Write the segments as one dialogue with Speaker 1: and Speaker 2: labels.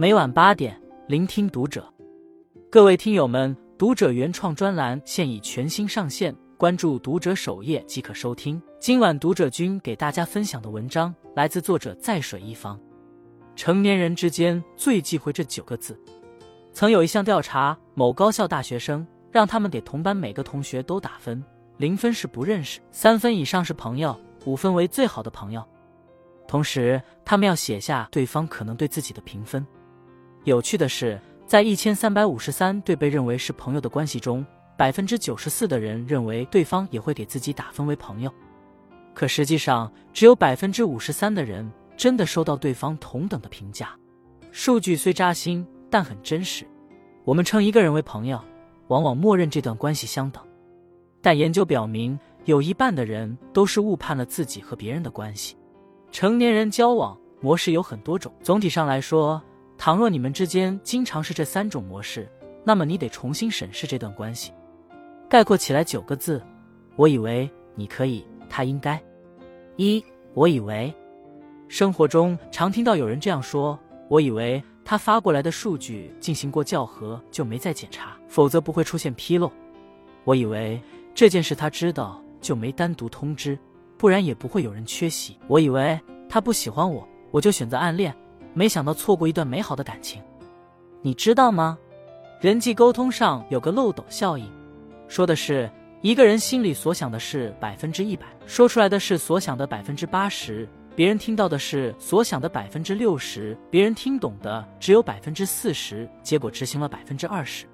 Speaker 1: 每晚八点，聆听读者。各位听友们，读者原创专栏现已全新上线，关注读者首页即可收听。今晚读者君给大家分享的文章来自作者在水一方。成年人之间最忌讳这九个字。曾有一项调查，某高校大学生让他们给同班每个同学都打分，零分是不认识，三分以上是朋友，五分为最好的朋友。同时，他们要写下对方可能对自己的评分。有趣的是，在一千三百五十三对被认为是朋友的关系中，百分之九十四的人认为对方也会给自己打分为朋友。可实际上，只有百分之五十三的人真的收到对方同等的评价。数据虽扎心，但很真实。我们称一个人为朋友，往往默认这段关系相等。但研究表明，有一半的人都是误判了自己和别人的关系。成年人交往模式有很多种，总体上来说。倘若你们之间经常是这三种模式，那么你得重新审视这段关系。概括起来九个字：我以为你可以，他应该。一，我以为。生活中常听到有人这样说：我以为他发过来的数据进行过校核，就没再检查，否则不会出现纰漏。我以为这件事他知道，就没单独通知，不然也不会有人缺席。我以为他不喜欢我，我就选择暗恋。没想到错过一段美好的感情，你知道吗？人际沟通上有个漏斗效应，说的是一个人心里所想的是百分之一百，说出来的是所想的百分之八十，别人听到的是所想的百分之六十，别人听懂的只有百分之四十，结果执行了百分之二十。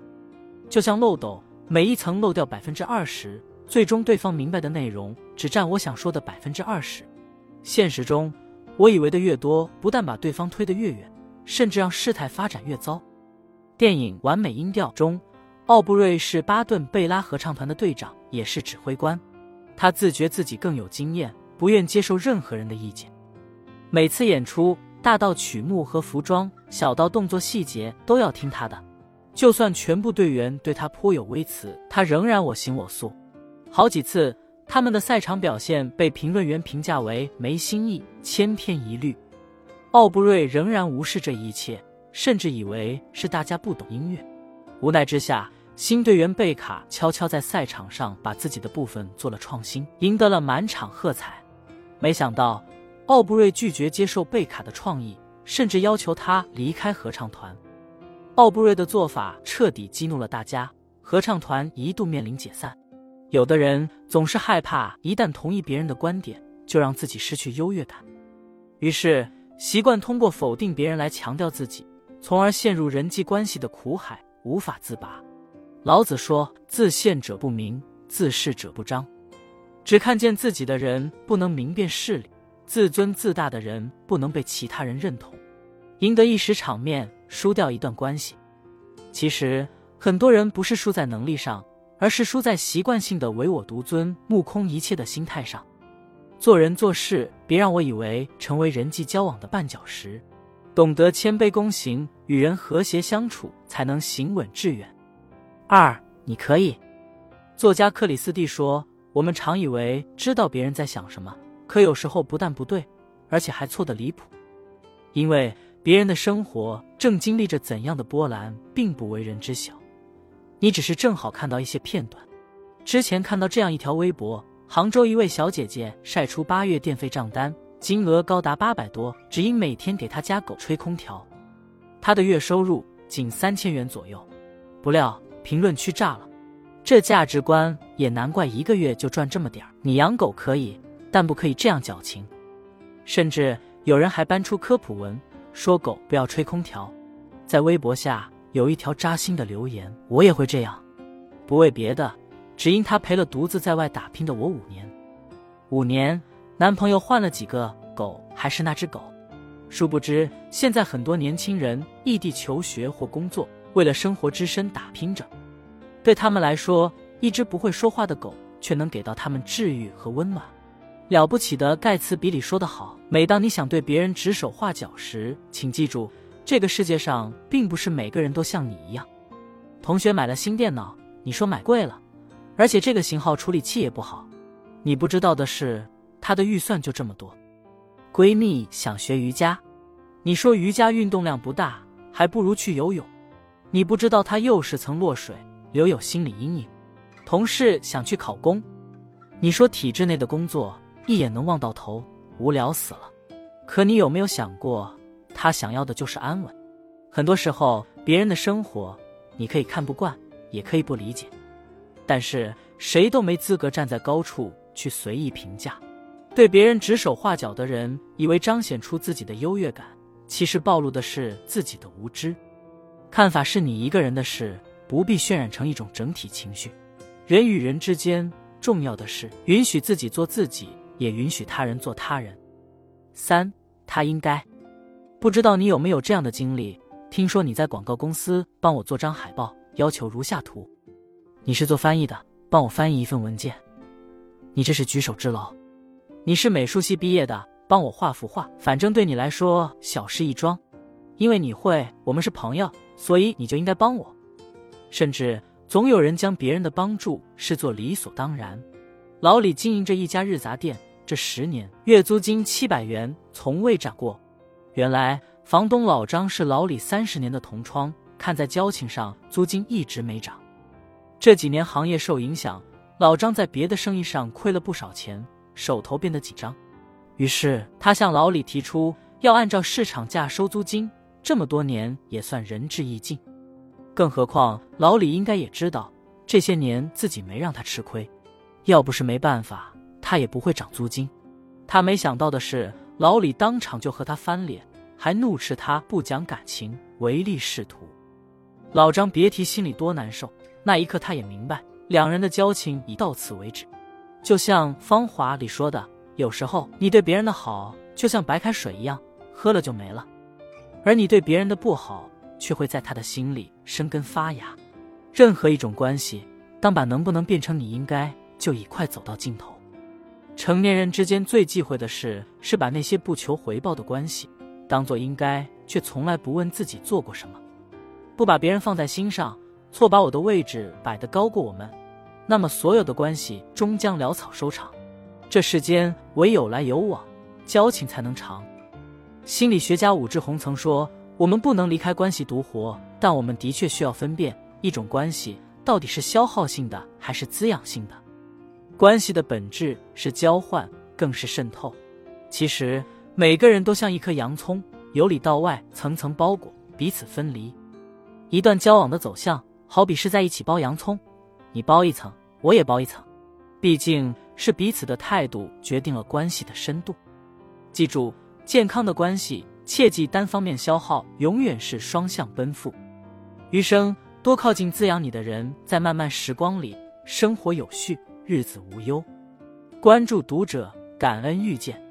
Speaker 1: 就像漏斗，每一层漏掉百分之二十，最终对方明白的内容只占我想说的百分之二十。现实中。我以为的越多，不但把对方推得越远，甚至让事态发展越糟。电影《完美音调》中，奥布瑞是巴顿贝拉合唱团的队长，也是指挥官。他自觉自己更有经验，不愿接受任何人的意见。每次演出，大到曲目和服装，小到动作细节，都要听他的。就算全部队员对他颇有微词，他仍然我行我素。好几次。他们的赛场表现被评论员评价为没新意、千篇一律。奥布瑞仍然无视这一切，甚至以为是大家不懂音乐。无奈之下，新队员贝卡悄悄在赛场上把自己的部分做了创新，赢得了满场喝彩。没想到，奥布瑞拒绝接受贝卡的创意，甚至要求他离开合唱团。奥布瑞的做法彻底激怒了大家，合唱团一度面临解散。有的人总是害怕，一旦同意别人的观点，就让自己失去优越感，于是习惯通过否定别人来强调自己，从而陷入人际关系的苦海，无法自拔。老子说：“自见者不明，自是者不彰。”只看见自己的人不能明辨事理，自尊自大的人不能被其他人认同，赢得一时场面，输掉一段关系。其实很多人不是输在能力上。而是输在习惯性的唯我独尊、目空一切的心态上。做人做事，别让我以为成为人际交往的绊脚石。懂得谦卑恭行，与人和谐相处，才能行稳致远。二，你可以。作家克里斯蒂说：“我们常以为知道别人在想什么，可有时候不但不对，而且还错得离谱。因为别人的生活正经历着怎样的波澜，并不为人知晓。”你只是正好看到一些片段。之前看到这样一条微博：杭州一位小姐姐晒出八月电费账单，金额高达八百多，只因每天给她家狗吹空调。她的月收入仅三千元左右。不料评论区炸了，这价值观也难怪一个月就赚这么点儿。你养狗可以，但不可以这样矫情。甚至有人还搬出科普文，说狗不要吹空调。在微博下。有一条扎心的留言，我也会这样，不为别的，只因他陪了独自在外打拼的我五年。五年，男朋友换了几个狗，还是那只狗。殊不知，现在很多年轻人异地求学或工作，为了生活之身打拼着。对他们来说，一只不会说话的狗却能给到他们治愈和温暖。了不起的盖茨比里说得好：每当你想对别人指手画脚时，请记住。这个世界上并不是每个人都像你一样。同学买了新电脑，你说买贵了，而且这个型号处理器也不好。你不知道的是，他的预算就这么多。闺蜜想学瑜伽，你说瑜伽运动量不大，还不如去游泳。你不知道他又是曾落水，留有心理阴影。同事想去考公，你说体制内的工作一眼能望到头，无聊死了。可你有没有想过，他想要的就是安稳？很多时候，别人的生活你可以看不惯，也可以不理解，但是谁都没资格站在高处去随意评价。对别人指手画脚的人，以为彰显出自己的优越感，其实暴露的是自己的无知。看法是你一个人的事，不必渲染成一种整体情绪。人与人之间，重要的是允许自己做自己，也允许他人做他人。三，他应该不知道你有没有这样的经历。听说你在广告公司帮我做张海报，要求如下图。你是做翻译的，帮我翻译一份文件。你这是举手之劳。你是美术系毕业的，帮我画幅画。反正对你来说小事一桩，因为你会，我们是朋友，所以你就应该帮我。甚至总有人将别人的帮助视作理所当然。老李经营着一家日杂店，这十年月租金七百元，从未涨过。原来。房东老张是老李三十年的同窗，看在交情上，租金一直没涨。这几年行业受影响，老张在别的生意上亏了不少钱，手头变得紧张。于是他向老李提出要按照市场价收租金，这么多年也算仁至义尽。更何况老李应该也知道，这些年自己没让他吃亏，要不是没办法，他也不会涨租金。他没想到的是，老李当场就和他翻脸。还怒斥他不讲感情、唯利是图。老张别提心里多难受。那一刻，他也明白，两人的交情已到此为止。就像《芳华》里说的：“有时候你对别人的好，就像白开水一样，喝了就没了；而你对别人的不好，却会在他的心里生根发芽。任何一种关系，当把能不能变成你应该，就已快走到尽头。成年人之间最忌讳的事，是把那些不求回报的关系。”当做应该，却从来不问自己做过什么，不把别人放在心上，错把我的位置摆得高过我们，那么所有的关系终将潦草收场。这世间唯有来有往，交情才能长。心理学家武志红曾说：“我们不能离开关系独活，但我们的确需要分辨一种关系到底是消耗性的还是滋养性的。关系的本质是交换，更是渗透。其实。”每个人都像一颗洋葱，由里到外层层包裹，彼此分离。一段交往的走向，好比是在一起剥洋葱，你剥一层，我也剥一层。毕竟是彼此的态度决定了关系的深度。记住，健康的关系，切忌单方面消耗，永远是双向奔赴。余生多靠近滋养你的人，在漫漫时光里，生活有序，日子无忧。关注读者，感恩遇见。